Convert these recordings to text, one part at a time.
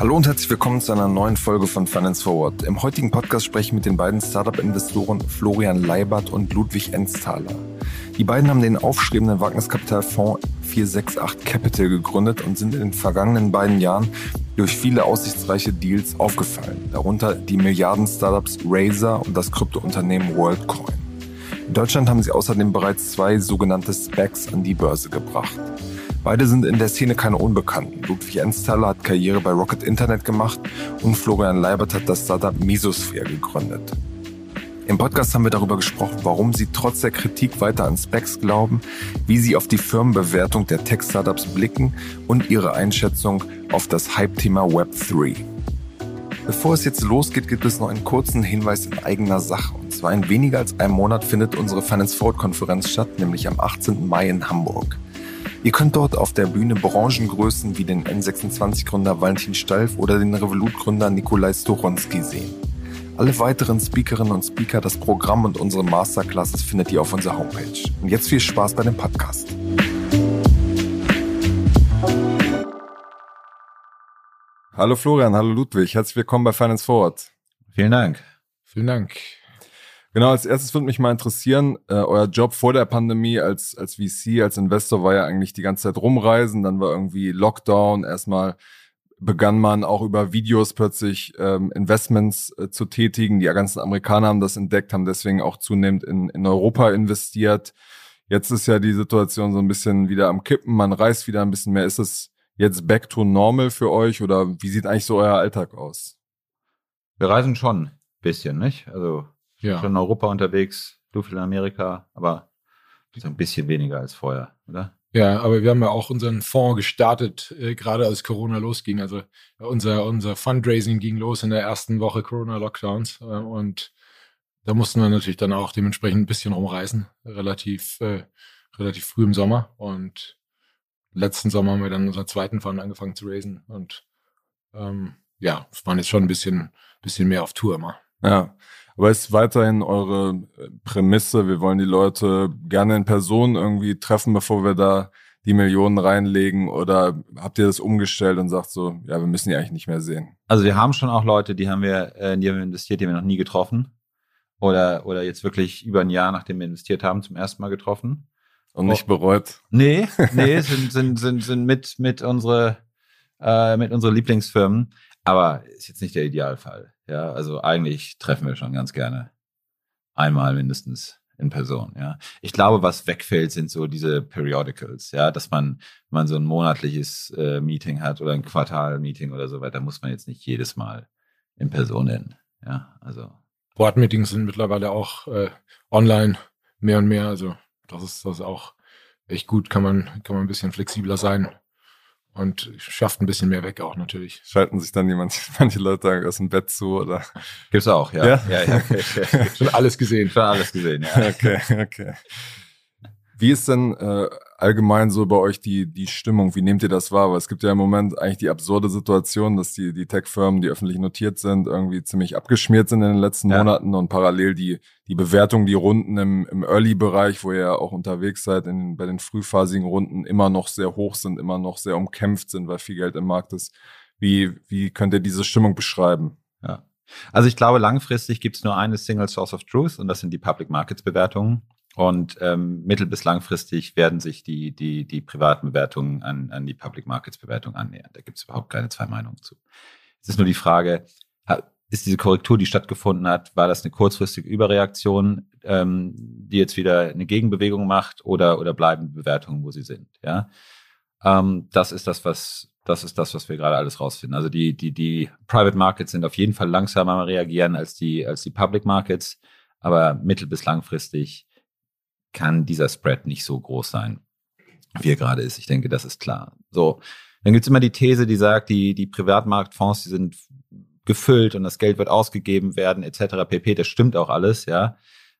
Hallo und herzlich willkommen zu einer neuen Folge von Finance Forward. Im heutigen Podcast spreche ich mit den beiden Startup-Investoren Florian Leibert und Ludwig Enztaler. Die beiden haben den aufstrebenden Wagniskapitalfonds 468 Capital gegründet und sind in den vergangenen beiden Jahren durch viele aussichtsreiche Deals aufgefallen, darunter die Milliarden-Startups Razer und das Kryptounternehmen WorldCoin. In Deutschland haben sie außerdem bereits zwei sogenannte Specs an die Börse gebracht. Beide sind in der Szene keine Unbekannten. Ludwig Enztaler hat Karriere bei Rocket Internet gemacht und Florian Leibert hat das Startup Mesosphere gegründet. Im Podcast haben wir darüber gesprochen, warum sie trotz der Kritik weiter an Specs glauben, wie sie auf die Firmenbewertung der Tech-Startups blicken und ihre Einschätzung auf das Hype-Thema Web3. Bevor es jetzt losgeht, gibt es noch einen kurzen Hinweis in eigener Sache. Zwar in weniger als einem Monat findet unsere Finance Forward Konferenz statt, nämlich am 18. Mai in Hamburg. Ihr könnt dort auf der Bühne Branchengrößen wie den N26-Gründer Valentin Stalf oder den Revolut-Gründer Nikolai Storonski sehen. Alle weiteren Speakerinnen und Speaker, das Programm und unsere Masterclasses findet ihr auf unserer Homepage. Und jetzt viel Spaß bei dem Podcast. Hallo Florian, hallo Ludwig, herzlich willkommen bei Finance Forward. Vielen Dank. Vielen Dank. Genau, als erstes würde mich mal interessieren, äh, euer Job vor der Pandemie als, als VC, als Investor war ja eigentlich die ganze Zeit rumreisen, dann war irgendwie Lockdown, erstmal begann man auch über Videos plötzlich ähm, Investments äh, zu tätigen. Die ganzen Amerikaner haben das entdeckt, haben deswegen auch zunehmend in, in Europa investiert. Jetzt ist ja die Situation so ein bisschen wieder am Kippen, man reist wieder ein bisschen mehr. Ist es jetzt back to normal für euch oder wie sieht eigentlich so euer Alltag aus? Wir reisen schon ein bisschen, nicht? Also ja. schon in Europa unterwegs, du viel in Amerika, aber so ein bisschen weniger als vorher, oder? Ja, aber wir haben ja auch unseren Fonds gestartet, äh, gerade als Corona losging. Also unser, unser Fundraising ging los in der ersten Woche Corona-Lockdowns äh, und da mussten wir natürlich dann auch dementsprechend ein bisschen rumreisen, relativ, äh, relativ früh im Sommer. Und letzten Sommer haben wir dann unseren zweiten Fund angefangen zu raisen und ähm, ja, es waren jetzt schon ein bisschen, bisschen mehr auf Tour immer. Ja, aber ist weiterhin eure äh, Prämisse, wir wollen die Leute gerne in Person irgendwie treffen, bevor wir da die Millionen reinlegen oder habt ihr das umgestellt und sagt so, ja, wir müssen die eigentlich nicht mehr sehen? Also wir haben schon auch Leute, die haben wir, äh, in die haben wir investiert, die haben wir noch nie getroffen oder, oder jetzt wirklich über ein Jahr, nachdem wir investiert haben, zum ersten Mal getroffen. Und nicht bereut? Nee, nee, sind, sind, sind, sind mit, mit unsere, äh, mit unsere Lieblingsfirmen. Aber ist jetzt nicht der Idealfall. Ja, also eigentlich treffen wir schon ganz gerne einmal mindestens in Person. Ja, ich glaube, was wegfällt, sind so diese Periodicals. Ja, dass man, man so ein monatliches äh, Meeting hat oder ein Quartal-Meeting oder so weiter, muss man jetzt nicht jedes Mal in Person hin. Ja, also Board-Meetings sind mittlerweile auch äh, online mehr und mehr. Also das ist das auch echt gut. Kann man kann man ein bisschen flexibler sein und schafft ein bisschen mehr weg auch natürlich. Schalten sich dann jemand, manche Leute aus dem Bett zu oder? Gibt's auch, ja. Ja, ja, ja. Okay. Schon alles gesehen. Schon alles gesehen, ja. Okay, okay. Wie ist denn äh, allgemein so bei euch die, die Stimmung? Wie nehmt ihr das wahr? Weil es gibt ja im Moment eigentlich die absurde Situation, dass die, die Tech-Firmen, die öffentlich notiert sind, irgendwie ziemlich abgeschmiert sind in den letzten ja. Monaten und parallel die, die Bewertung, die Runden im, im Early-Bereich, wo ihr ja auch unterwegs seid, in, bei den frühphasigen Runden immer noch sehr hoch sind, immer noch sehr umkämpft sind, weil viel Geld im Markt ist. Wie, wie könnt ihr diese Stimmung beschreiben? Ja. Also ich glaube, langfristig gibt es nur eine Single Source of Truth und das sind die Public Markets Bewertungen. Und ähm, mittel- bis langfristig werden sich die, die, die privaten Bewertungen an, an die Public Markets Bewertung annähern. Da gibt es überhaupt keine zwei Meinungen zu. Es ist nur die Frage, ist diese Korrektur, die stattgefunden hat, war das eine kurzfristige Überreaktion, ähm, die jetzt wieder eine Gegenbewegung macht oder, oder bleiben Bewertungen, wo sie sind? Ja, ähm, das ist das, was das ist das, was wir gerade alles rausfinden. Also die, die, die Private Markets sind auf jeden Fall langsamer reagieren als die, als die Public Markets, aber mittel- bis langfristig kann dieser Spread nicht so groß sein, wie er gerade ist. Ich denke, das ist klar. So, dann gibt's immer die These, die sagt, die, die Privatmarktfonds, die sind gefüllt und das Geld wird ausgegeben werden, etc. pp. Das stimmt auch alles, ja.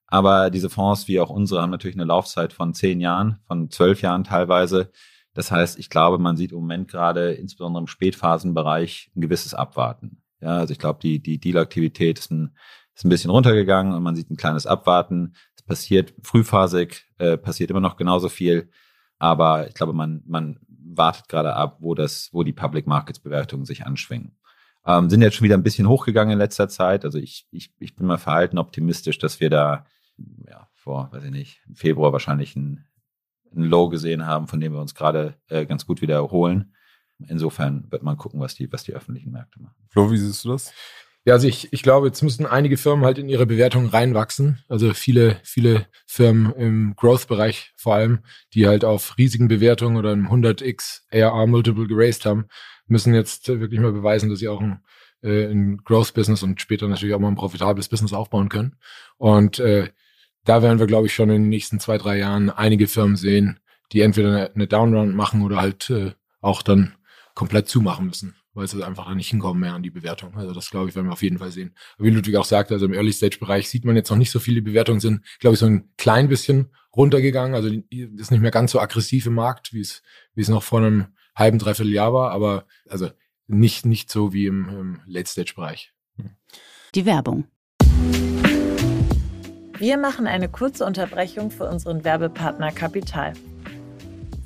Aber diese Fonds, wie auch unsere, haben natürlich eine Laufzeit von zehn Jahren, von zwölf Jahren teilweise. Das heißt, ich glaube, man sieht im Moment gerade, insbesondere im Spätphasenbereich, ein gewisses Abwarten. Ja, also ich glaube, die, die Deal-Aktivität ist ein, ist ein bisschen runtergegangen und man sieht ein kleines Abwarten passiert frühphasig, äh, passiert immer noch genauso viel. Aber ich glaube, man, man wartet gerade ab, wo das, wo die Public Markets Bewertungen sich anschwingen. Ähm, sind jetzt schon wieder ein bisschen hochgegangen in letzter Zeit. Also ich, ich, ich bin mal verhalten optimistisch, dass wir da ja, vor, weiß ich nicht, im Februar wahrscheinlich ein, ein Low gesehen haben, von dem wir uns gerade äh, ganz gut wieder erholen. Insofern wird man gucken, was die, was die öffentlichen Märkte machen. Flo, wie siehst du das? Ja, also ich, ich glaube, jetzt müssen einige Firmen halt in ihre Bewertung reinwachsen. Also viele, viele Firmen im Growth-Bereich vor allem, die halt auf riesigen Bewertungen oder einem 100x ARR-Multiple geraced haben, müssen jetzt wirklich mal beweisen, dass sie auch ein, äh, ein Growth-Business und später natürlich auch mal ein profitables Business aufbauen können. Und äh, da werden wir, glaube ich, schon in den nächsten zwei, drei Jahren einige Firmen sehen, die entweder eine, eine Downround machen oder halt äh, auch dann komplett zumachen müssen weil sie einfach da nicht hinkommen mehr an die Bewertung. Also das glaube ich, werden wir auf jeden Fall sehen. Aber wie Ludwig auch sagte, also im Early-Stage-Bereich sieht man jetzt noch nicht so viele Bewertungen sind, glaube ich, so ein klein bisschen runtergegangen. Also ist nicht mehr ganz so aggressiv im Markt, wie es, wie es noch vor einem halben, dreiviertel Jahr war, aber also nicht, nicht so wie im, im Late-Stage-Bereich. Die Werbung. Wir machen eine kurze Unterbrechung für unseren Werbepartner Kapital.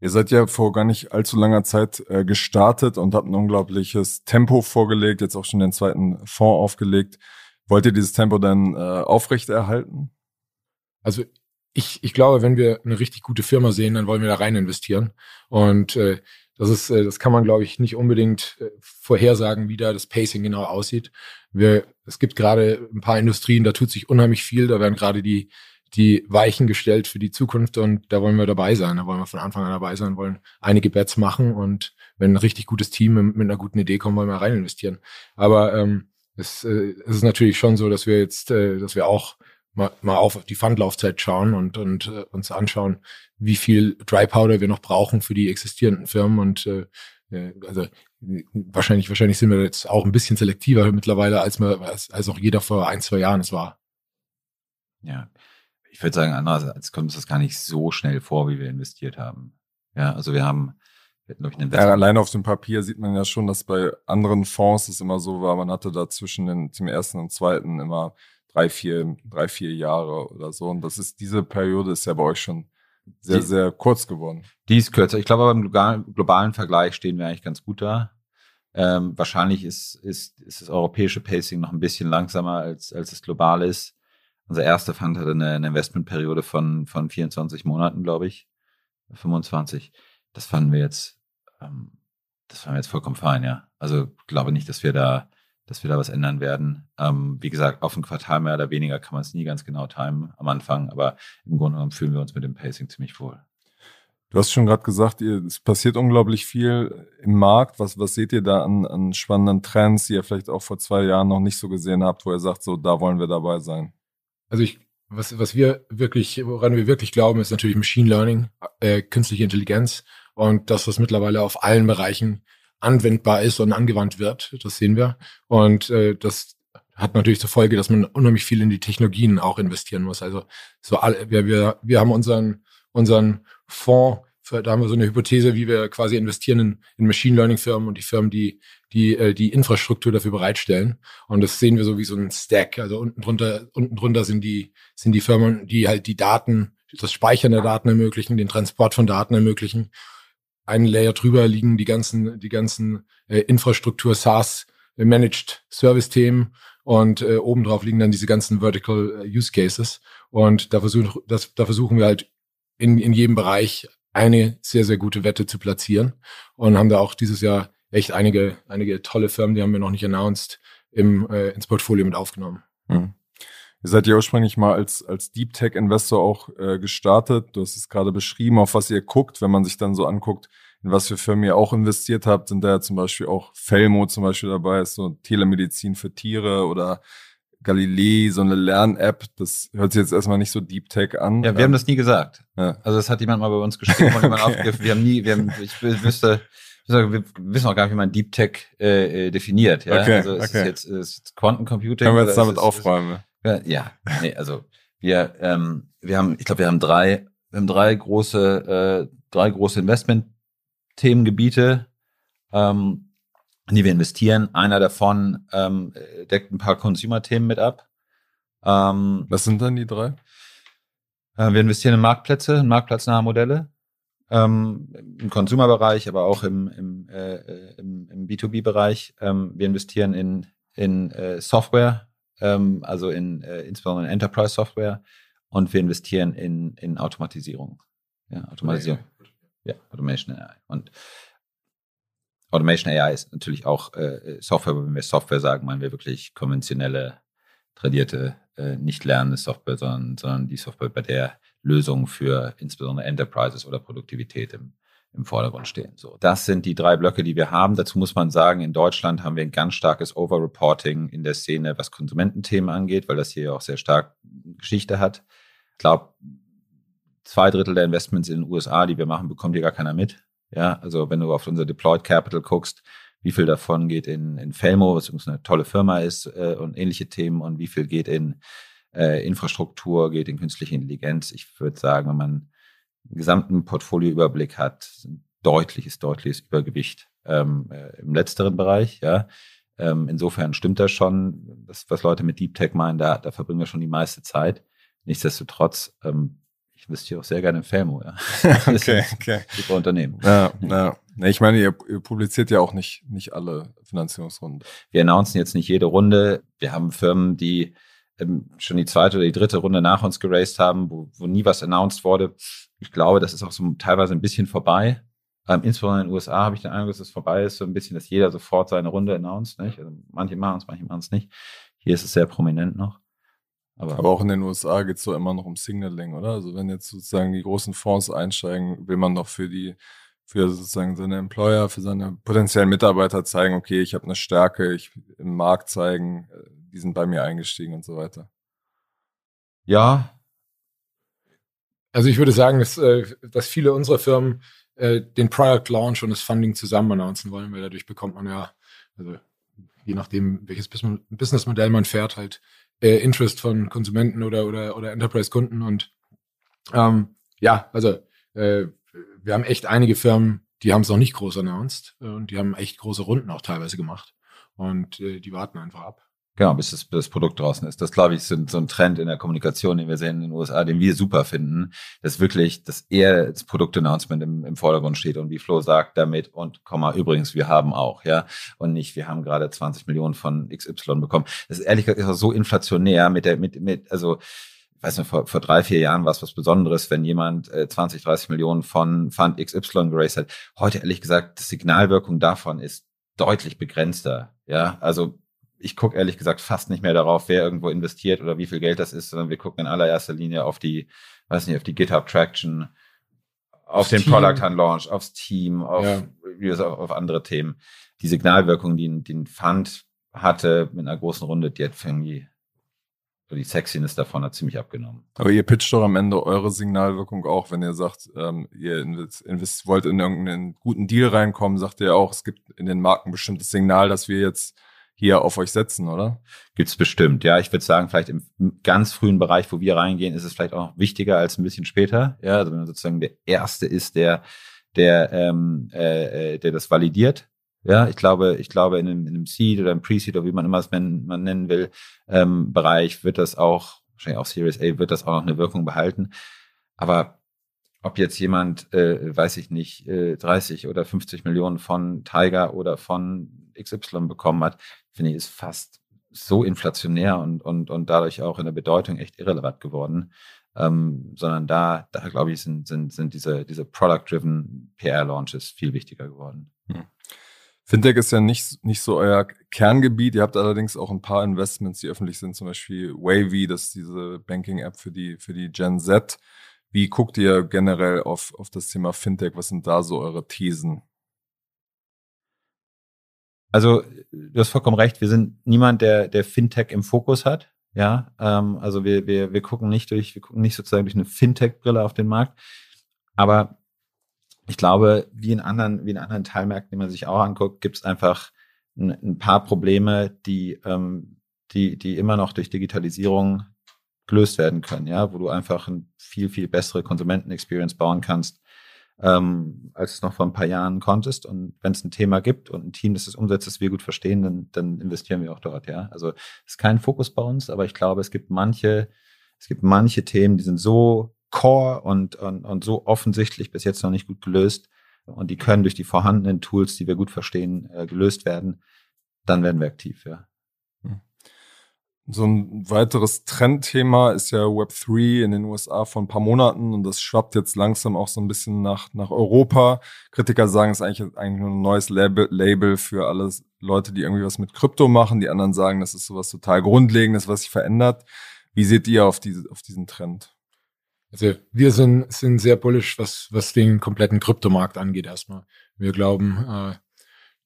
Ihr seid ja vor gar nicht allzu langer Zeit äh, gestartet und habt ein unglaubliches Tempo vorgelegt, jetzt auch schon den zweiten Fonds aufgelegt. Wollt ihr dieses Tempo dann äh, aufrechterhalten? Also ich, ich glaube, wenn wir eine richtig gute Firma sehen, dann wollen wir da rein investieren. Und äh, das ist, äh, das kann man, glaube ich, nicht unbedingt äh, vorhersagen, wie da das Pacing genau aussieht. Wir, es gibt gerade ein paar Industrien, da tut sich unheimlich viel. Da werden gerade die die Weichen gestellt für die Zukunft und da wollen wir dabei sein. Da wollen wir von Anfang an dabei sein, wollen einige Bets machen und wenn ein richtig gutes Team mit, einer guten Idee kommt, wollen wir rein investieren. Aber ähm, es, äh, es ist natürlich schon so, dass wir jetzt, äh, dass wir auch mal, mal auf die Fundlaufzeit schauen und, und äh, uns anschauen, wie viel Dry Powder wir noch brauchen für die existierenden Firmen und äh, äh also wahrscheinlich, wahrscheinlich sind wir jetzt auch ein bisschen selektiver mittlerweile, als, wir, als, als auch jeder vor ein, zwei Jahren es war. Ja, ich würde sagen, andererseits kommt uns das gar nicht so schnell vor, wie wir investiert haben. Ja, also wir haben, ja, allein auf dem Papier sieht man ja schon, dass bei anderen Fonds es immer so war, man hatte da zwischen den, dem ersten und zweiten immer drei, vier, drei, vier Jahre oder so. Und das ist, diese Periode ist ja bei euch schon sehr, die, sehr kurz geworden. Die ist kürzer. Ich glaube, aber im globalen, Vergleich stehen wir eigentlich ganz gut da. Ähm, wahrscheinlich ist, ist, ist das europäische Pacing noch ein bisschen langsamer als, als es global ist. Unser erster Fund hatte eine, eine Investmentperiode von, von 24 Monaten, glaube ich. 25. Das fanden wir jetzt, ähm, das fanden wir jetzt vollkommen fein, ja. Also glaube nicht, dass wir da, dass wir da was ändern werden. Ähm, wie gesagt, auf ein Quartal mehr oder weniger kann man es nie ganz genau timen am Anfang, aber im Grunde genommen fühlen wir uns mit dem Pacing ziemlich wohl. Du hast schon gerade gesagt, ihr, es passiert unglaublich viel im Markt. Was, was seht ihr da an, an spannenden Trends, die ihr vielleicht auch vor zwei Jahren noch nicht so gesehen habt, wo ihr sagt, so da wollen wir dabei sein? Also ich, was, was wir wirklich, woran wir wirklich glauben, ist natürlich Machine Learning, äh, künstliche Intelligenz und dass das mittlerweile auf allen Bereichen anwendbar ist und angewandt wird. Das sehen wir. Und äh, das hat natürlich zur Folge, dass man unheimlich viel in die Technologien auch investieren muss. Also so alle, wir, wir, wir haben unseren, unseren Fonds da haben wir so eine Hypothese, wie wir quasi investieren in, in Machine Learning Firmen und die Firmen, die die äh, die Infrastruktur dafür bereitstellen. Und das sehen wir so wie so ein Stack. Also unten drunter unten drunter sind die sind die Firmen, die halt die Daten, das Speichern der Daten ermöglichen, den Transport von Daten ermöglichen. Ein Layer drüber liegen die ganzen die ganzen äh, Infrastruktur SaaS äh, Managed Service Themen und äh, obendrauf liegen dann diese ganzen Vertical äh, Use Cases. Und da versuchen, das, da versuchen wir halt in, in jedem Bereich eine sehr, sehr gute Wette zu platzieren und haben da auch dieses Jahr echt einige, einige tolle Firmen, die haben wir noch nicht announced, im, äh, ins Portfolio mit aufgenommen. Mhm. Ihr seid ja ursprünglich mal als, als Deep Tech Investor auch äh, gestartet. Du hast es gerade beschrieben, auf was ihr guckt. Wenn man sich dann so anguckt, in was für Firmen ihr auch investiert habt, sind da ja zum Beispiel auch Felmo zum Beispiel dabei, ist so Telemedizin für Tiere oder Galilei, so eine Lern-App. Das hört sich jetzt erstmal nicht so Deep Tech an. Ja, wir haben das nie gesagt. Ja. Also das hat jemand mal bei uns geschrieben und jemand aufgegriffen. Wir haben nie, wir haben, ich wüsste, wir wissen auch gar nicht, wie man Deep Tech äh, äh definiert. Ja? Okay, also es okay. ist jetzt ist Quantencomputing. Können wir jetzt damit ist, aufräumen? Ja, nee, also wir, ähm, wir haben, ich glaube, wir haben drei, wir haben drei große, äh, drei große Investment-Themengebiete, ähm, in die wir investieren. Einer davon ähm, deckt ein paar Consumer-Themen mit ab. Ähm, Was sind dann die drei? Äh, wir investieren in Marktplätze, in marktplatznahe Modelle. Ähm, im Consumer-Bereich, aber auch im, im, äh, im, im B2B-Bereich. Ähm, wir investieren in, in äh, Software, ähm, also in äh, insbesondere in Enterprise Software und wir investieren in, in Automatisierung. Ja, Automatisierung. Ja, Automation AI. Und Automation AI ist natürlich auch äh, Software, wenn wir Software sagen, meinen wir wirklich konventionelle, tradierte, äh, nicht lernende Software, sondern, sondern die Software, bei der Lösungen für insbesondere Enterprises oder Produktivität im, im Vordergrund stehen. So, das sind die drei Blöcke, die wir haben. Dazu muss man sagen, in Deutschland haben wir ein ganz starkes Overreporting in der Szene, was Konsumententhemen angeht, weil das hier auch sehr stark Geschichte hat. Ich glaube, zwei Drittel der Investments in den USA, die wir machen, bekommt hier gar keiner mit. Ja, also wenn du auf unser Deployed Capital guckst, wie viel davon geht in, in Felmo, was übrigens eine tolle Firma ist äh, und ähnliche Themen und wie viel geht in äh, Infrastruktur, geht in künstliche Intelligenz. Ich würde sagen, wenn man gesamten Portfolioüberblick hat, deutliches, deutliches Übergewicht ähm, äh, im letzteren Bereich. Ja. Ähm, insofern stimmt das schon, das, was Leute mit Deep Tech meinen, da, da verbringen wir schon die meiste Zeit. Nichtsdestotrotz, ähm, ich investiere auch sehr gerne in Felmo. Ja. okay, okay. Super Unternehmen. Ja, ja. Ich meine, ihr, ihr publiziert ja auch nicht, nicht alle Finanzierungsrunden. Wir announcen jetzt nicht jede Runde. Wir haben Firmen, die ähm, schon die zweite oder die dritte Runde nach uns geraced haben, wo, wo nie was announced wurde. Ich glaube, das ist auch so teilweise ein bisschen vorbei. Ähm, insbesondere in den USA habe ich den Eindruck, dass es vorbei ist, so ein bisschen, dass jeder sofort seine Runde announced. Nicht? Also manche machen es, manche machen es nicht. Hier ist es sehr prominent noch. Aber, Aber auch in den USA geht es so immer noch um Signaling, oder? Also wenn jetzt sozusagen die großen Fonds einsteigen, will man doch für die für sozusagen seine Employer, für seine potenziellen Mitarbeiter zeigen, okay, ich habe eine Stärke, ich im Markt zeigen, äh, die sind bei mir eingestiegen und so weiter. Ja. Also ich würde sagen, dass, äh, dass viele unserer Firmen äh, den Product Launch und das Funding zusammen announcen wollen, weil dadurch bekommt man ja, also je nachdem, welches Businessmodell man fährt, halt Interest von Konsumenten oder, oder, oder Enterprise-Kunden. Und ähm, ja, also äh, wir haben echt einige Firmen, die haben es noch nicht groß announced und die haben echt große Runden auch teilweise gemacht. Und äh, die warten einfach ab. Genau, bis das, bis das Produkt draußen ist. Das, glaube ich, ist so ein Trend in der Kommunikation, den wir sehen in den USA, den wir super finden, dass wirklich, dass eher das Produktannouncement im, im Vordergrund steht und wie Flo sagt, damit und, Komma, übrigens, wir haben auch, ja, und nicht, wir haben gerade 20 Millionen von XY bekommen. Das ist ehrlich gesagt so inflationär mit der, mit, mit, also, ich weiß nicht, vor, vor drei, vier Jahren war es was Besonderes, wenn jemand äh, 20, 30 Millionen von Fund XY geraced hat. Heute, ehrlich gesagt, die Signalwirkung davon ist deutlich begrenzter. Ja, also ich gucke ehrlich gesagt fast nicht mehr darauf, wer irgendwo investiert oder wie viel Geld das ist, sondern wir gucken in allererster Linie auf die, weiß nicht, auf die GitHub Traction, auf den Team. Product Hunt Launch, aufs Team, auf, ja. auf, auf, andere Themen. Die Signalwirkung, die, die ein Fund hatte mit einer großen Runde, die hat irgendwie die Sexiness davon hat ziemlich abgenommen. Aber ihr pitcht doch am Ende eure Signalwirkung auch, wenn ihr sagt, ähm, ihr invest, wollt in irgendeinen guten Deal reinkommen, sagt ihr auch, es gibt in den Marken ein bestimmtes Signal, dass wir jetzt hier auf euch setzen, oder? Gibt's bestimmt, ja. Ich würde sagen, vielleicht im ganz frühen Bereich, wo wir reingehen, ist es vielleicht auch noch wichtiger als ein bisschen später. Ja, also wenn man sozusagen der Erste ist, der, der, ähm, äh, der das validiert. Ja, ich glaube, ich glaube, in einem, in einem Seed oder einem Pre-Seed oder wie man immer es man, man nennen will, ähm, Bereich wird das auch, wahrscheinlich auch Series A, wird das auch noch eine Wirkung behalten. Aber ob jetzt jemand, äh, weiß ich nicht, äh, 30 oder 50 Millionen von Tiger oder von XY bekommen hat, finde ich, ist fast so inflationär und, und, und dadurch auch in der Bedeutung echt irrelevant geworden. Ähm, sondern da, da glaube ich, sind, sind, sind diese, diese Product-driven PR-Launches viel wichtiger geworden. Hm. Fintech ist ja nicht, nicht so euer Kerngebiet. Ihr habt allerdings auch ein paar Investments, die öffentlich sind, zum Beispiel Wavy, das ist diese Banking-App für die, für die Gen Z. Wie guckt ihr generell auf, auf das Thema Fintech? Was sind da so eure Thesen? Also, du hast vollkommen recht. Wir sind niemand, der, der Fintech im Fokus hat. Ja, ähm, also wir, wir, wir gucken nicht durch, wir gucken nicht sozusagen durch eine Fintech-Brille auf den Markt. Aber ich glaube, wie in anderen, wie in anderen Teilmärkten, die man sich auch anguckt, gibt es einfach ein, ein, paar Probleme, die, ähm, die, die immer noch durch Digitalisierung gelöst werden können, ja, wo du einfach eine viel, viel bessere Konsumentenexperience bauen kannst, ähm, als es noch vor ein paar Jahren konntest. Und wenn es ein Thema gibt und ein Team, das es umsetzt, das wir gut verstehen, dann, dann investieren wir auch dort, ja. Also ist kein Fokus bei uns, aber ich glaube, es gibt manche, es gibt manche Themen, die sind so core und, und, und so offensichtlich bis jetzt noch nicht gut gelöst. Und die können durch die vorhandenen Tools, die wir gut verstehen, äh, gelöst werden. Dann werden wir aktiv, ja. So ein weiteres Trendthema ist ja Web3 in den USA vor ein paar Monaten und das schwappt jetzt langsam auch so ein bisschen nach, nach Europa. Kritiker sagen, es ist eigentlich, eigentlich nur ein neues Label, Label für alle Leute, die irgendwie was mit Krypto machen. Die anderen sagen, das ist sowas total Grundlegendes, was sich verändert. Wie seht ihr auf, diese, auf diesen Trend? Also wir sind, sind sehr bullish, was, was den kompletten Kryptomarkt angeht erstmal. Wir glauben, äh,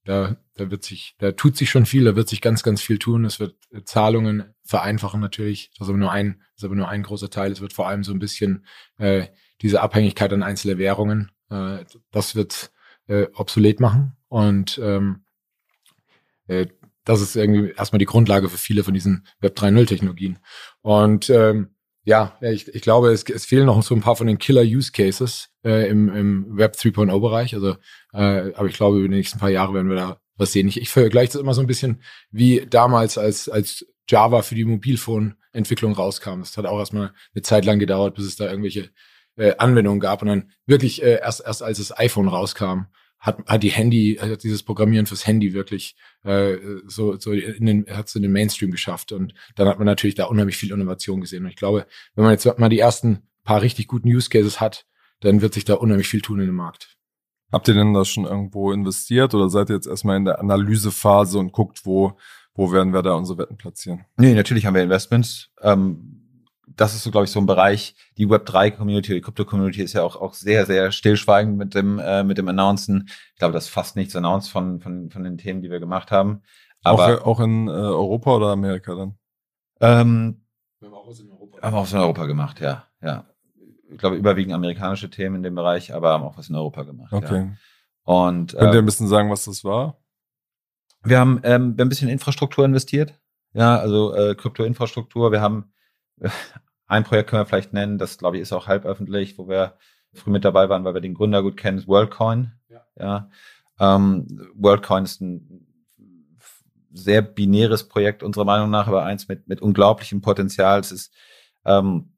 da, da wird sich, da tut sich schon viel, da wird sich ganz, ganz viel tun. Es wird Zahlungen vereinfachen natürlich. Das ist aber nur ein, das ist aber nur ein großer Teil. Es wird vor allem so ein bisschen äh, diese Abhängigkeit an einzelne Währungen, äh, das wird äh, obsolet machen. Und ähm, äh, das ist irgendwie erstmal die Grundlage für viele von diesen Web 3.0 Technologien. Und ähm, ja, ich, ich glaube, es, es fehlen noch so ein paar von den Killer-Use-Cases äh, im, im Web 3.0-Bereich. Also, äh, aber ich glaube, über die nächsten paar Jahre werden wir da was sehen. Ich, ich vergleiche das immer so ein bisschen wie damals, als, als Java für die Mobilphone-Entwicklung rauskam. Das hat auch erstmal eine Zeit lang gedauert, bis es da irgendwelche äh, Anwendungen gab. Und dann wirklich äh, erst, erst als das iPhone rauskam, hat, hat die Handy, hat dieses Programmieren fürs Handy wirklich äh, so, so in den, hat es in den Mainstream geschafft. Und dann hat man natürlich da unheimlich viel Innovation gesehen. Und ich glaube, wenn man jetzt mal die ersten paar richtig guten Use Cases hat, dann wird sich da unheimlich viel tun in dem Markt. Habt ihr denn da schon irgendwo investiert oder seid ihr jetzt erstmal in der Analysephase und guckt, wo, wo werden wir da unsere Wetten platzieren? Nee, natürlich haben wir Investments. Ähm das ist so, glaube ich, so ein Bereich. Die Web3-Community, die Krypto-Community ist ja auch, auch sehr, sehr stillschweigend mit dem, äh, mit dem Announcen. Ich glaube, das ist fast nichts announced von, von, von den Themen, die wir gemacht haben. Aber, auch, auch in äh, Europa oder Amerika dann? Ähm, wir haben auch was in Europa. Haben auch was in Europa gemacht, ja. ja. Ich glaube, überwiegend amerikanische Themen in dem Bereich, aber haben auch was in Europa gemacht. Okay. Ja. Und, Könnt ihr ein ähm, bisschen sagen, was das war? Wir haben, ähm, wir haben ein bisschen Infrastruktur investiert. Ja, also äh, Kryptoinfrastruktur. Wir haben ein Projekt können wir vielleicht nennen, das glaube ich ist auch halb öffentlich, wo wir früh mit dabei waren, weil wir den Gründer gut kennen, ist WorldCoin. Ja. ja. Ähm, WorldCoin ist ein sehr binäres Projekt unserer Meinung nach, aber eins mit, mit unglaublichem Potenzial. Es ist ähm,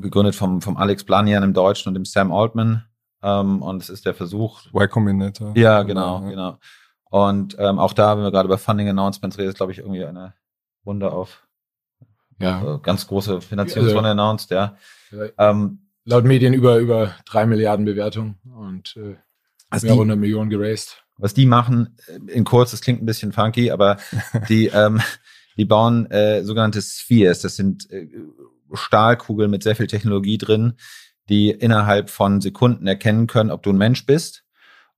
gegründet vom, vom Alex Blanian im Deutschen und dem Sam Altman. Ähm, und es ist der Versuch. Y Combinator. Ja, genau, ja. genau. Und ähm, auch da, wenn wir gerade über Funding Announcements reden, ist, glaube ich, irgendwie eine Runde auf ja. Äh, ganz große Finanzierungsrunde also, announced, ja. Ähm, laut Medien über, über drei Milliarden Bewertung und äh, also mehr die, 100 Millionen geraced. Was die machen, äh, in kurz, das klingt ein bisschen funky, aber die, ähm, die bauen äh, sogenannte Spheres. Das sind äh, Stahlkugeln mit sehr viel Technologie drin, die innerhalb von Sekunden erkennen können, ob du ein Mensch bist.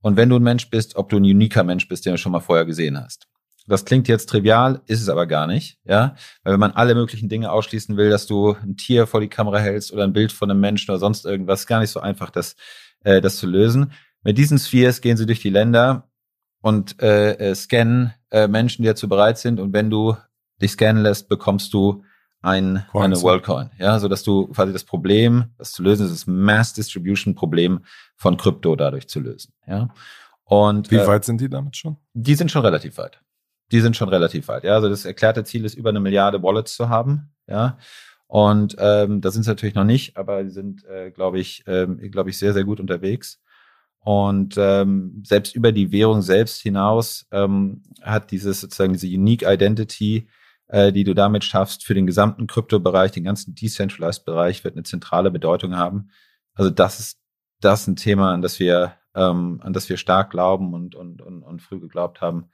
Und wenn du ein Mensch bist, ob du ein uniker Mensch bist, den du schon mal vorher gesehen hast. Das klingt jetzt trivial, ist es aber gar nicht, ja. Weil wenn man alle möglichen Dinge ausschließen will, dass du ein Tier vor die Kamera hältst oder ein Bild von einem Menschen oder sonst irgendwas, gar nicht so einfach, das, äh, das zu lösen. Mit diesen Spheres gehen sie durch die Länder und äh, äh, scannen äh, Menschen, die dazu bereit sind. Und wenn du dich scannen lässt, bekommst du ein, eine Worldcoin. Ja, so dass du quasi das Problem, das zu lösen ist, das Mass Distribution Problem von Krypto dadurch zu lösen. Ja. Und, Wie äh, weit sind die damit schon? Die sind schon relativ weit die sind schon relativ weit. Ja, also das erklärte Ziel ist, über eine Milliarde Wallets zu haben. Ja, und ähm, da sind sie natürlich noch nicht, aber die sind, äh, glaube ich, ähm, glaube ich, sehr, sehr gut unterwegs. Und ähm, selbst über die Währung selbst hinaus ähm, hat dieses sozusagen diese Unique Identity, äh, die du damit schaffst, für den gesamten Kryptobereich, den ganzen Decentralized-Bereich, wird eine zentrale Bedeutung haben. Also das ist das ist ein Thema, an das wir ähm, an das wir stark glauben und, und, und, und früh geglaubt haben.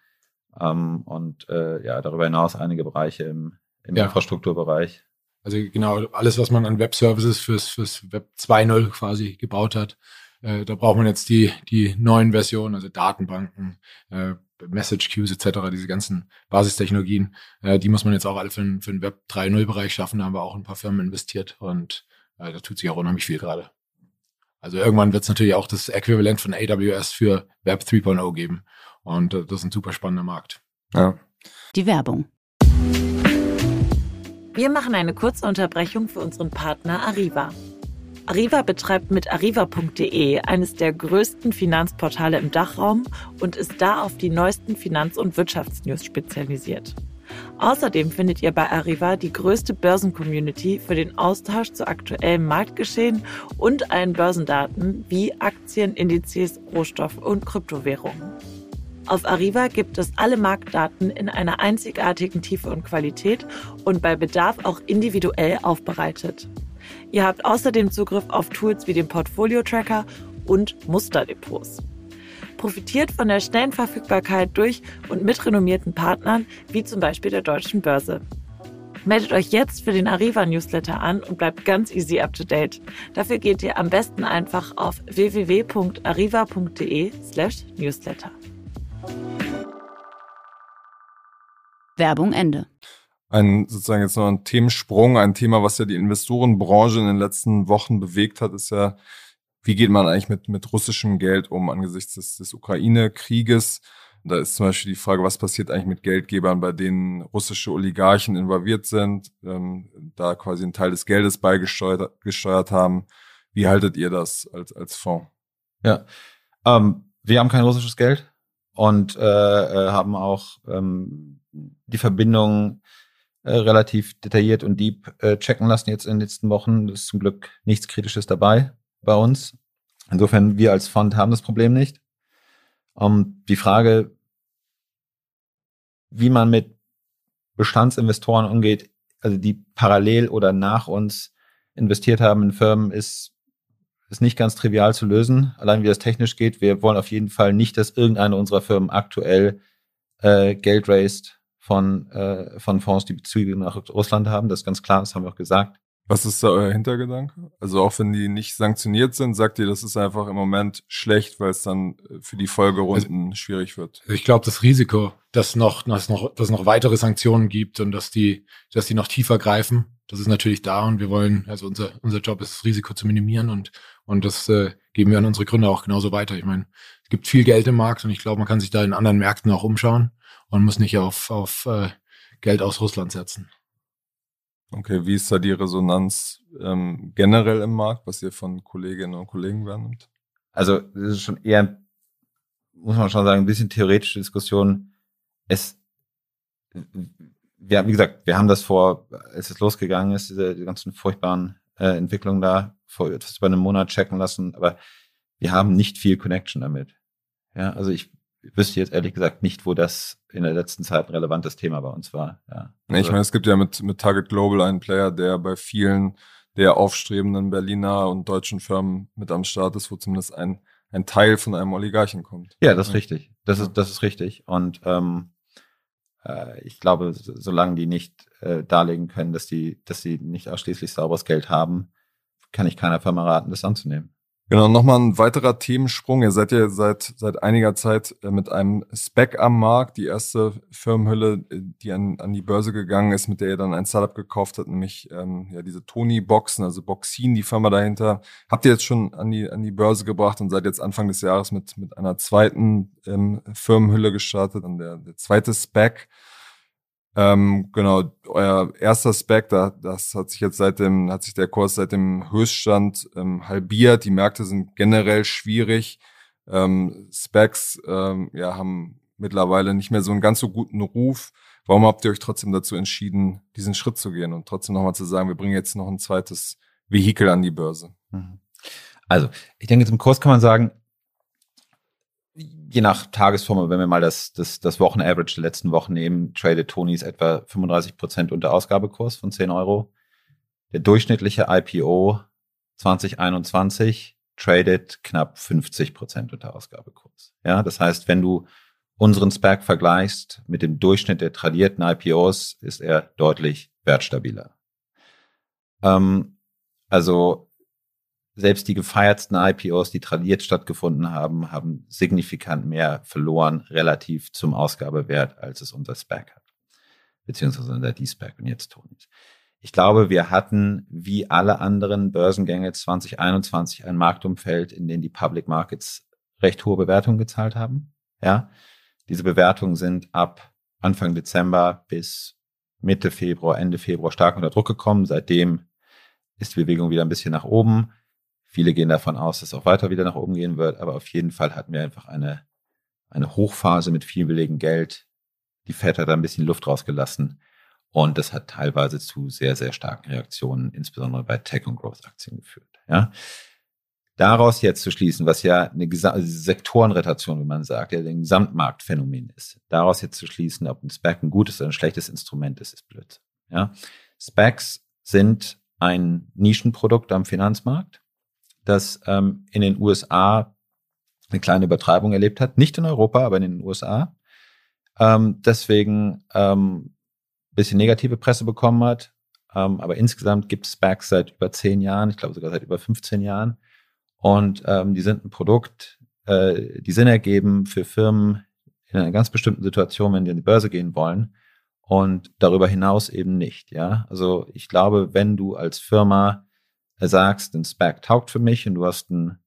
Ähm, und äh, ja, darüber hinaus einige Bereiche im, im ja. Infrastrukturbereich. Also genau, alles, was man an Web-Services fürs, fürs Web 2.0 quasi gebaut hat, äh, da braucht man jetzt die, die neuen Versionen, also Datenbanken, äh, Message Queues etc., diese ganzen Basistechnologien, äh, die muss man jetzt auch alle für, den, für den Web 3.0-Bereich schaffen. Da haben wir auch ein paar Firmen investiert und äh, da tut sich auch unheimlich viel gerade. Also irgendwann wird es natürlich auch das Äquivalent von AWS für Web 3.0 geben. Und äh, das ist ein super spannender Markt. Ja. Die Werbung. Wir machen eine kurze Unterbrechung für unseren Partner Arriva. Arriva betreibt mit arriva.de eines der größten Finanzportale im Dachraum und ist da auf die neuesten Finanz- und Wirtschaftsnews spezialisiert. Außerdem findet ihr bei Arriva die größte Börsencommunity für den Austausch zu aktuellem Marktgeschehen und allen Börsendaten wie Aktien, Indizes, Rohstoff und Kryptowährungen. Auf Arriva gibt es alle Marktdaten in einer einzigartigen Tiefe und Qualität und bei Bedarf auch individuell aufbereitet. Ihr habt außerdem Zugriff auf Tools wie den Portfolio-Tracker und Musterdepots. Profitiert von der schnellen Verfügbarkeit durch und mit renommierten Partnern, wie zum Beispiel der Deutschen Börse. Meldet euch jetzt für den Arriva Newsletter an und bleibt ganz easy up to date. Dafür geht ihr am besten einfach auf www.arriva.de/newsletter. Werbung Ende ein sozusagen jetzt noch ein Themensprung, ein Thema, was ja die Investorenbranche in den letzten Wochen bewegt hat, ist ja, wie geht man eigentlich mit, mit russischem Geld um angesichts des, des Ukraine-Krieges? Da ist zum Beispiel die Frage, was passiert eigentlich mit Geldgebern, bei denen russische Oligarchen involviert sind, ähm, da quasi einen Teil des Geldes beigesteuert gesteuert haben. Wie haltet ihr das als, als Fonds? Ja, ähm, wir haben kein russisches Geld und äh, äh haben auch ähm, die Verbindung äh, relativ detailliert und deep äh, checken lassen jetzt in den letzten Wochen. Das ist zum Glück nichts Kritisches dabei bei uns. Insofern, wir als Fund haben das Problem nicht. Um, ähm, die Frage, wie man mit Bestandsinvestoren umgeht, also die parallel oder nach uns investiert haben in Firmen, ist, ist nicht ganz trivial zu lösen. Allein wie das technisch geht. Wir wollen auf jeden Fall nicht, dass irgendeine unserer Firmen aktuell äh, Geld raised von, äh, von Fonds, die Bezüge nach Russland haben. Das ist ganz klar, das haben wir auch gesagt. Was ist da euer Hintergedanke? Also auch wenn die nicht sanktioniert sind, sagt ihr, das ist einfach im Moment schlecht, weil es dann äh, für die Folgerunden also, schwierig wird. Ich glaube, das Risiko, dass noch, dass noch, dass noch weitere Sanktionen gibt und dass die, dass die noch tiefer greifen, das ist natürlich da und wir wollen, also unser, unser Job ist, das Risiko zu minimieren und, und das äh, geben wir an unsere Gründer auch genauso weiter. Ich meine, es gibt viel Geld im Markt und ich glaube, man kann sich da in anderen Märkten auch umschauen und muss nicht auf, auf äh, Geld aus Russland setzen. Okay, wie ist da die Resonanz ähm, generell im Markt, was ihr von Kolleginnen und Kollegen wahrnimmt? Also das ist schon eher, muss man schon sagen, ein bisschen theoretische Diskussion. Es, wir, wie gesagt, wir haben das vor, als es losgegangen ist, diese die ganzen furchtbaren äh, Entwicklungen da vor etwas über einem Monat checken lassen, aber wir haben nicht viel Connection damit. Ja, also ich wüsste jetzt ehrlich gesagt nicht, wo das in der letzten Zeit ein relevantes Thema bei uns war. Ja. Also, ich meine, es gibt ja mit, mit Target Global einen Player, der bei vielen der aufstrebenden Berliner und deutschen Firmen mit am Start ist, wo zumindest ein, ein Teil von einem Oligarchen kommt. Ja, das ist richtig. Das ist, das ist richtig. Und ähm, äh, ich glaube, solange die nicht äh, darlegen können, dass die, dass sie nicht ausschließlich sauberes Geld haben, kann ich keiner Firma raten, das anzunehmen. Genau, nochmal ein weiterer Themensprung. Ihr seid ja seit, seit einiger Zeit äh, mit einem Spec am Markt. Die erste Firmenhülle, äh, die an, an die Börse gegangen ist, mit der ihr dann ein Startup gekauft habt, nämlich ähm, ja, diese Tony-Boxen, also Boxin, die Firma dahinter. Habt ihr jetzt schon an die, an die Börse gebracht und seid jetzt Anfang des Jahres mit, mit einer zweiten ähm, Firmenhülle gestartet und der, der zweite Spec. Ähm, genau, euer erster Spec, da, das hat sich jetzt seit dem, hat sich der Kurs seit dem Höchststand ähm, halbiert. Die Märkte sind generell schwierig. Ähm, Specs ähm, ja, haben mittlerweile nicht mehr so einen ganz so guten Ruf. Warum habt ihr euch trotzdem dazu entschieden, diesen Schritt zu gehen und trotzdem nochmal zu sagen, wir bringen jetzt noch ein zweites Vehikel an die Börse? Mhm. Also, ich denke, zum Kurs kann man sagen, je nach Tagesform, wenn wir mal das, das, das Wochenaverage der letzten Wochen nehmen, tradet Tonys etwa 35 Prozent unter Ausgabekurs von 10 Euro. Der durchschnittliche IPO 2021 tradet knapp 50 Prozent unter Ausgabekurs. Ja, das heißt, wenn du unseren SPAC vergleichst mit dem Durchschnitt der tradierten IPOs, ist er deutlich wertstabiler. Ähm, also selbst die gefeiertsten IPOs, die tradiert stattgefunden haben, haben signifikant mehr verloren relativ zum Ausgabewert, als es unser SPAC hat. Beziehungsweise unser D-SPAC und jetzt Tonys. Ich glaube, wir hatten wie alle anderen Börsengänge 2021 ein Marktumfeld, in dem die Public Markets recht hohe Bewertungen gezahlt haben. Ja, diese Bewertungen sind ab Anfang Dezember bis Mitte Februar, Ende Februar stark unter Druck gekommen. Seitdem ist die Bewegung wieder ein bisschen nach oben. Viele gehen davon aus, dass es auch weiter wieder nach oben gehen wird, aber auf jeden Fall hatten wir einfach eine, eine Hochphase mit viel billigem Geld. Die Fed hat da ein bisschen Luft rausgelassen und das hat teilweise zu sehr, sehr starken Reaktionen, insbesondere bei Tech- und Growth-Aktien geführt. Ja. Daraus jetzt zu schließen, was ja eine also Sektorenrotation, wie man sagt, ja ein Gesamtmarktphänomen ist, daraus jetzt zu schließen, ob ein SPAC ein gutes oder ein schlechtes Instrument ist, ist blöd. Ja. SPACs sind ein Nischenprodukt am Finanzmarkt, das ähm, in den USA eine kleine Übertreibung erlebt hat. Nicht in Europa, aber in den USA. Ähm, deswegen ähm, bisschen negative Presse bekommen hat. Ähm, aber insgesamt gibt es SPACs seit über zehn Jahren, ich glaube sogar seit über 15 Jahren. Und ähm, die sind ein Produkt, äh, die Sinn ergeben für Firmen in einer ganz bestimmten Situation, wenn die an die Börse gehen wollen und darüber hinaus eben nicht. Ja, also ich glaube, wenn du als Firma sagst, ein SPAC taugt für mich und du hast ein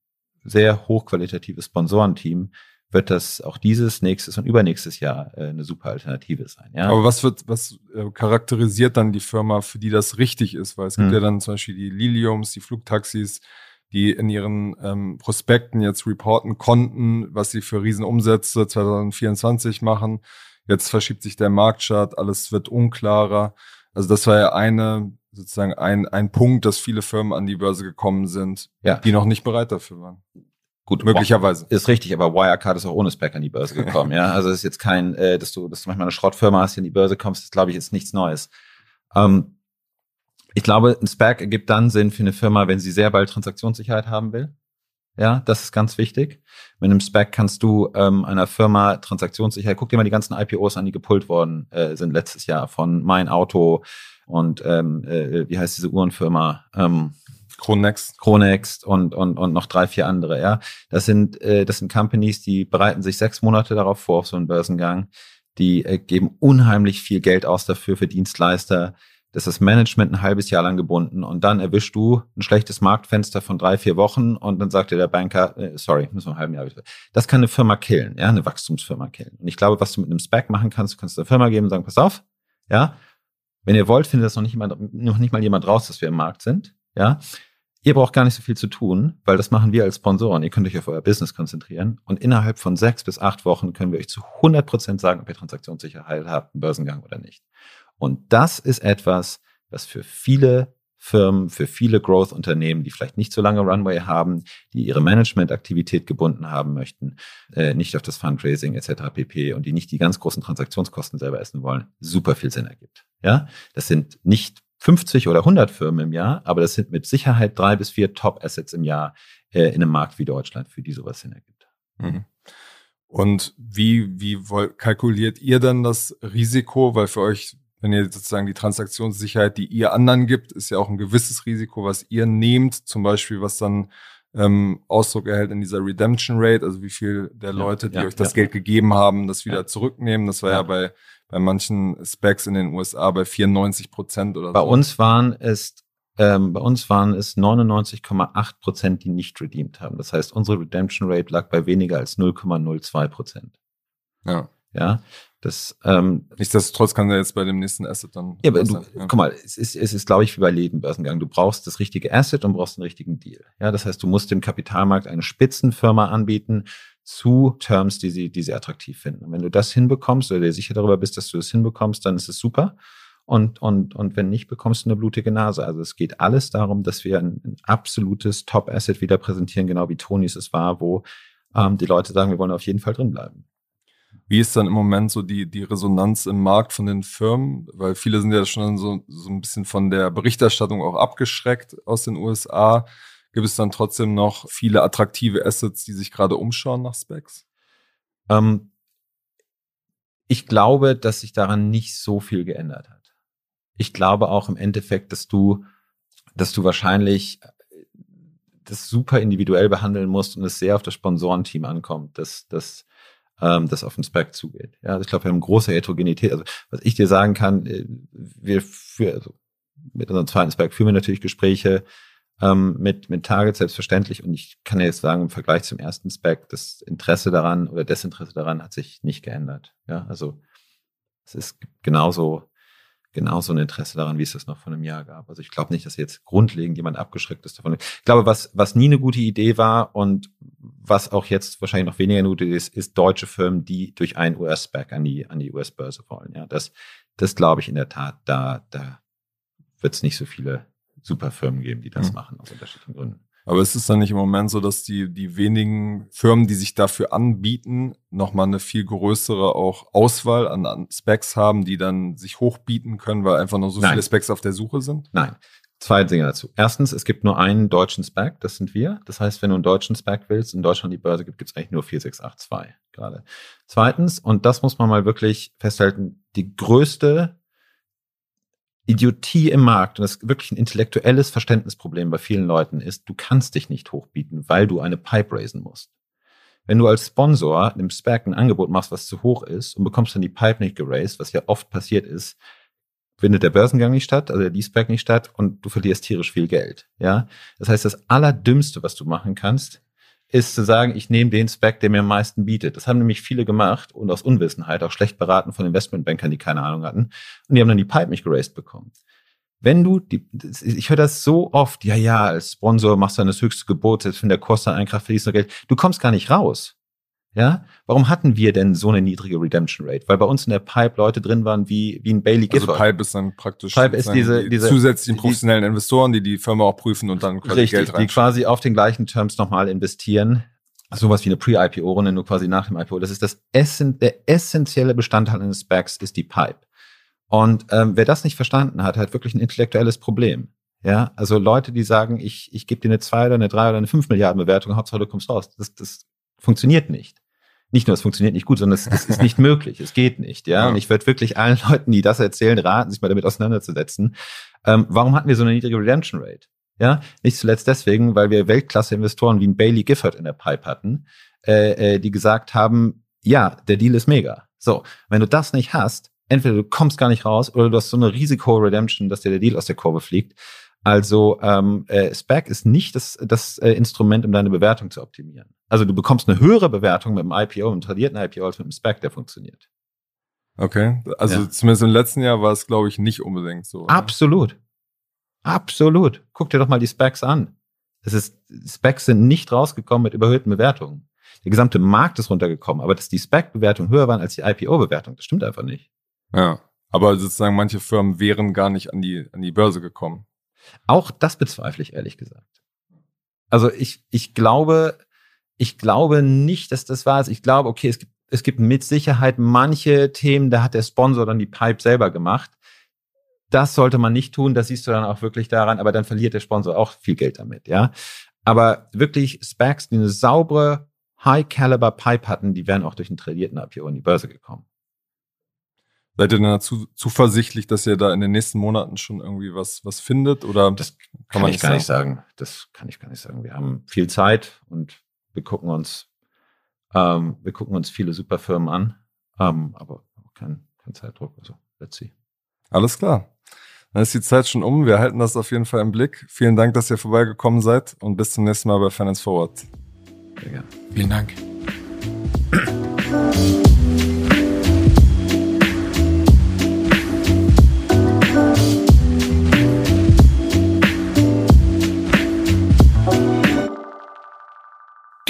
sehr hochqualitatives Sponsorenteam, wird das auch dieses, nächstes und übernächstes Jahr äh, eine super Alternative sein. Ja? Aber was wird, was äh, charakterisiert dann die Firma, für die das richtig ist? Weil es gibt hm. ja dann zum Beispiel die Liliums, die Flugtaxis, die in ihren ähm, Prospekten jetzt reporten konnten, was sie für Riesenumsätze 2024 machen. Jetzt verschiebt sich der Marktchart, alles wird unklarer. Also das war ja eine, sozusagen ein, ein Punkt, dass viele Firmen an die Börse gekommen sind, ja. die noch nicht bereit dafür waren. Gut, möglicherweise. Ist richtig, aber Wirecard ist auch ohne Spec an die Börse gekommen, ja. Also es ist jetzt kein, äh, dass du, dass du manchmal eine Schrottfirma hast, die an die Börse kommst, das glaube ich ist nichts Neues. Ähm, ich glaube, ein SPAC ergibt dann Sinn für eine Firma, wenn sie sehr bald Transaktionssicherheit haben will. Ja, das ist ganz wichtig. Mit einem Spec kannst du ähm, einer Firma Transaktionssicherheit, guck dir mal die ganzen IPOs an, die gepult worden äh, sind letztes Jahr von Mein Auto und ähm, äh, wie heißt diese Uhrenfirma? Ähm, Chronext. Chronext und, und, und noch drei, vier andere, ja. Das sind, äh, das sind Companies, die bereiten sich sechs Monate darauf vor, auf so einen Börsengang. Die äh, geben unheimlich viel Geld aus dafür für Dienstleister das ist Management ein halbes Jahr lang gebunden und dann erwischst du ein schlechtes Marktfenster von drei, vier Wochen und dann sagt dir der Banker, äh, sorry, müssen wir ein halben Jahr. Das kann eine Firma killen, ja, eine Wachstumsfirma killen. Und ich glaube, was du mit einem Spec machen kannst, du kannst der Firma geben und sagen, pass auf, ja, wenn ihr wollt, findet das noch nicht, mal, noch nicht mal jemand raus, dass wir im Markt sind, ja. Ihr braucht gar nicht so viel zu tun, weil das machen wir als Sponsoren. Ihr könnt euch auf euer Business konzentrieren und innerhalb von sechs bis acht Wochen können wir euch zu 100 Prozent sagen, ob ihr Transaktionssicherheit habt, einen Börsengang oder nicht. Und das ist etwas, was für viele Firmen, für viele Growth-Unternehmen, die vielleicht nicht so lange Runway haben, die ihre Management-Aktivität gebunden haben möchten, äh, nicht auf das Fundraising etc. pp. und die nicht die ganz großen Transaktionskosten selber essen wollen, super viel Sinn ergibt. Ja, das sind nicht 50 oder 100 Firmen im Jahr, aber das sind mit Sicherheit drei bis vier Top-Assets im Jahr äh, in einem Markt wie Deutschland, für die sowas Sinn ergibt. Mhm. Und wie, wie kalkuliert ihr dann das Risiko? Weil für euch wenn ihr sozusagen die Transaktionssicherheit, die ihr anderen gibt, ist ja auch ein gewisses Risiko, was ihr nehmt, zum Beispiel, was dann ähm, Ausdruck erhält in dieser Redemption Rate, also wie viel der Leute, die ja, euch das ja. Geld gegeben haben, das wieder zurücknehmen. Das war ja, bei, bei manchen Specs in den USA bei 94 Prozent oder bei so. Bei uns waren es ähm, bei uns waren es 99,8 Prozent, die nicht redeemed haben. Das heißt, unsere Redemption Rate lag bei weniger als 0,02 Prozent. Ja. Ja, das, ähm, Nichtsdestotrotz kann er jetzt bei dem nächsten Asset dann. Ja, aber du, ja. guck mal, es ist, es ist, glaube ich, wie bei jedem Börsengang. Du brauchst das richtige Asset und brauchst einen richtigen Deal. Ja, das heißt, du musst dem Kapitalmarkt eine Spitzenfirma anbieten zu Terms, die sie, die sie attraktiv finden. Und wenn du das hinbekommst oder dir sicher darüber bist, dass du das hinbekommst, dann ist es super. Und, und, und wenn nicht, bekommst du eine blutige Nase. Also es geht alles darum, dass wir ein, ein absolutes Top-Asset wieder präsentieren, genau wie Tonys es war, wo ähm, die Leute sagen, wir wollen auf jeden Fall drin bleiben. Wie ist dann im Moment so die, die Resonanz im Markt von den Firmen? Weil viele sind ja schon so, so ein bisschen von der Berichterstattung auch abgeschreckt aus den USA. gibt es dann trotzdem noch viele attraktive Assets, die sich gerade umschauen nach Specs? Ähm, ich glaube, dass sich daran nicht so viel geändert hat. Ich glaube auch im Endeffekt, dass du, dass du wahrscheinlich das super individuell behandeln musst und es sehr auf das Sponsorenteam ankommt, dass, dass ähm, das auf den Spec zugeht. Ja, also ich glaube, wir haben große Heterogenität. Also was ich dir sagen kann, äh, wir für, also mit unserem zweiten Spec führen wir natürlich Gespräche ähm, mit, mit Target selbstverständlich. Und ich kann ja jetzt sagen, im Vergleich zum ersten Spec, das Interesse daran oder Desinteresse daran hat sich nicht geändert. Ja, also es ist genauso genauso ein Interesse daran, wie es das noch vor einem Jahr gab. Also ich glaube nicht, dass jetzt grundlegend jemand abgeschreckt ist davon. Ich glaube, was, was nie eine gute Idee war und was auch jetzt wahrscheinlich noch weniger eine gute Idee ist, ist deutsche Firmen, die durch einen US-Back an die, an die US-Börse wollen. Ja, das, das glaube ich in der Tat, da, da wird es nicht so viele Superfirmen geben, die das mhm. machen, aus unterschiedlichen Gründen. Aber ist es dann nicht im Moment so, dass die, die wenigen Firmen, die sich dafür anbieten, nochmal eine viel größere auch Auswahl an, an Specs haben, die dann sich hochbieten können, weil einfach nur so Nein. viele Specs auf der Suche sind? Nein. Zwei Dinge dazu. Erstens, es gibt nur einen deutschen Spec, das sind wir. Das heißt, wenn du einen deutschen Spec willst, in Deutschland die Börse gibt, gibt es eigentlich nur 4682 gerade. Zweitens, und das muss man mal wirklich festhalten, die größte Idiotie im Markt und das ist wirklich ein intellektuelles Verständnisproblem bei vielen Leuten ist, du kannst dich nicht hochbieten, weil du eine Pipe raisen musst. Wenn du als Sponsor einem SPAC ein Angebot machst, was zu hoch ist und bekommst dann die Pipe nicht geraced, was ja oft passiert ist, findet der Börsengang nicht statt, also der D-SPAC nicht statt und du verlierst tierisch viel Geld. Ja, das heißt, das Allerdümmste, was du machen kannst, ist zu sagen, ich nehme den Spec, der mir am meisten bietet. Das haben nämlich viele gemacht und aus Unwissenheit, auch schlecht beraten von Investmentbankern, die keine Ahnung hatten. Und die haben dann die Pipe nicht geraced bekommen. Wenn du, die, ich höre das so oft, ja, ja, als Sponsor machst du dann das höchste Gebot, selbst wenn der Kurs dann einkraft, verlierst du Geld. Du kommst gar nicht raus. Ja, warum hatten wir denn so eine niedrige Redemption Rate? Weil bei uns in der Pipe Leute drin waren wie, wie ein Bailey Gifford. Also Pipe ist dann praktisch Pipe ist diese, die diese zusätzlichen professionellen Investoren, die die Firma auch prüfen und dann quasi richtig, Geld rein. Die quasi auf den gleichen Terms nochmal investieren sowas wie eine Pre-IPO-Runde, nur quasi nach dem IPO. Das ist das Essen, der essentielle Bestandteil eines SPACs ist die Pipe. Und ähm, wer das nicht verstanden hat, hat wirklich ein intellektuelles Problem. Ja, also Leute, die sagen, ich, ich gebe dir eine zwei oder eine drei oder eine fünf Milliarden Bewertung, Hauptsache du kommst raus. Das, das funktioniert nicht. Nicht nur, es funktioniert nicht gut, sondern es, es ist nicht möglich. Es geht nicht. Ja, und ich würde wirklich allen Leuten, die das erzählen, raten, sich mal damit auseinanderzusetzen. Ähm, warum hatten wir so eine niedrige Redemption Rate? Ja, nicht zuletzt deswegen, weil wir Weltklasse-Investoren wie ein Bailey Gifford in der Pipe hatten, äh, äh, die gesagt haben, ja, der Deal ist mega. So, wenn du das nicht hast, entweder du kommst gar nicht raus oder du hast so eine Risiko-Redemption, dass dir der Deal aus der Kurve fliegt. Also ähm, äh, SPAC ist nicht das, das äh, Instrument, um deine Bewertung zu optimieren. Also du bekommst eine höhere Bewertung mit dem IPO, einem tradierten IPO, als mit dem SPAC, der funktioniert. Okay, also ja. zumindest im letzten Jahr war es, glaube ich, nicht unbedingt so. Oder? Absolut. Absolut. Guck dir doch mal die Specs an. Es ist, Specs sind nicht rausgekommen mit überhöhten Bewertungen. Der gesamte Markt ist runtergekommen, aber dass die Spec-Bewertungen höher waren als die IPO-Bewertung, das stimmt einfach nicht. Ja, aber sozusagen manche Firmen wären gar nicht an die, an die Börse gekommen. Auch das bezweifle ich ehrlich gesagt. Also ich, ich glaube, ich glaube nicht, dass das war. Ich glaube, okay, es gibt, es gibt mit Sicherheit manche Themen, da hat der Sponsor dann die Pipe selber gemacht. Das sollte man nicht tun. Das siehst du dann auch wirklich daran. Aber dann verliert der Sponsor auch viel Geld damit, ja. Aber wirklich Specs, die eine saubere High-Caliber Pipe hatten, die wären auch durch einen tradierten IPO in die Börse gekommen. Seid ihr dann dazu zuversichtlich, dass ihr da in den nächsten Monaten schon irgendwie was, was findet? Oder das kann, kann man ich gar nicht sagen. Das kann ich gar nicht sagen. Wir haben viel Zeit und wir gucken uns, ähm, wir gucken uns viele Superfirmen an, ähm, aber kein, kein Zeitdruck. Also let's see. Alles klar. Dann ist die Zeit schon um. Wir halten das auf jeden Fall im Blick. Vielen Dank, dass ihr vorbeigekommen seid und bis zum nächsten Mal bei Finance Forward. Sehr gerne. Vielen Dank.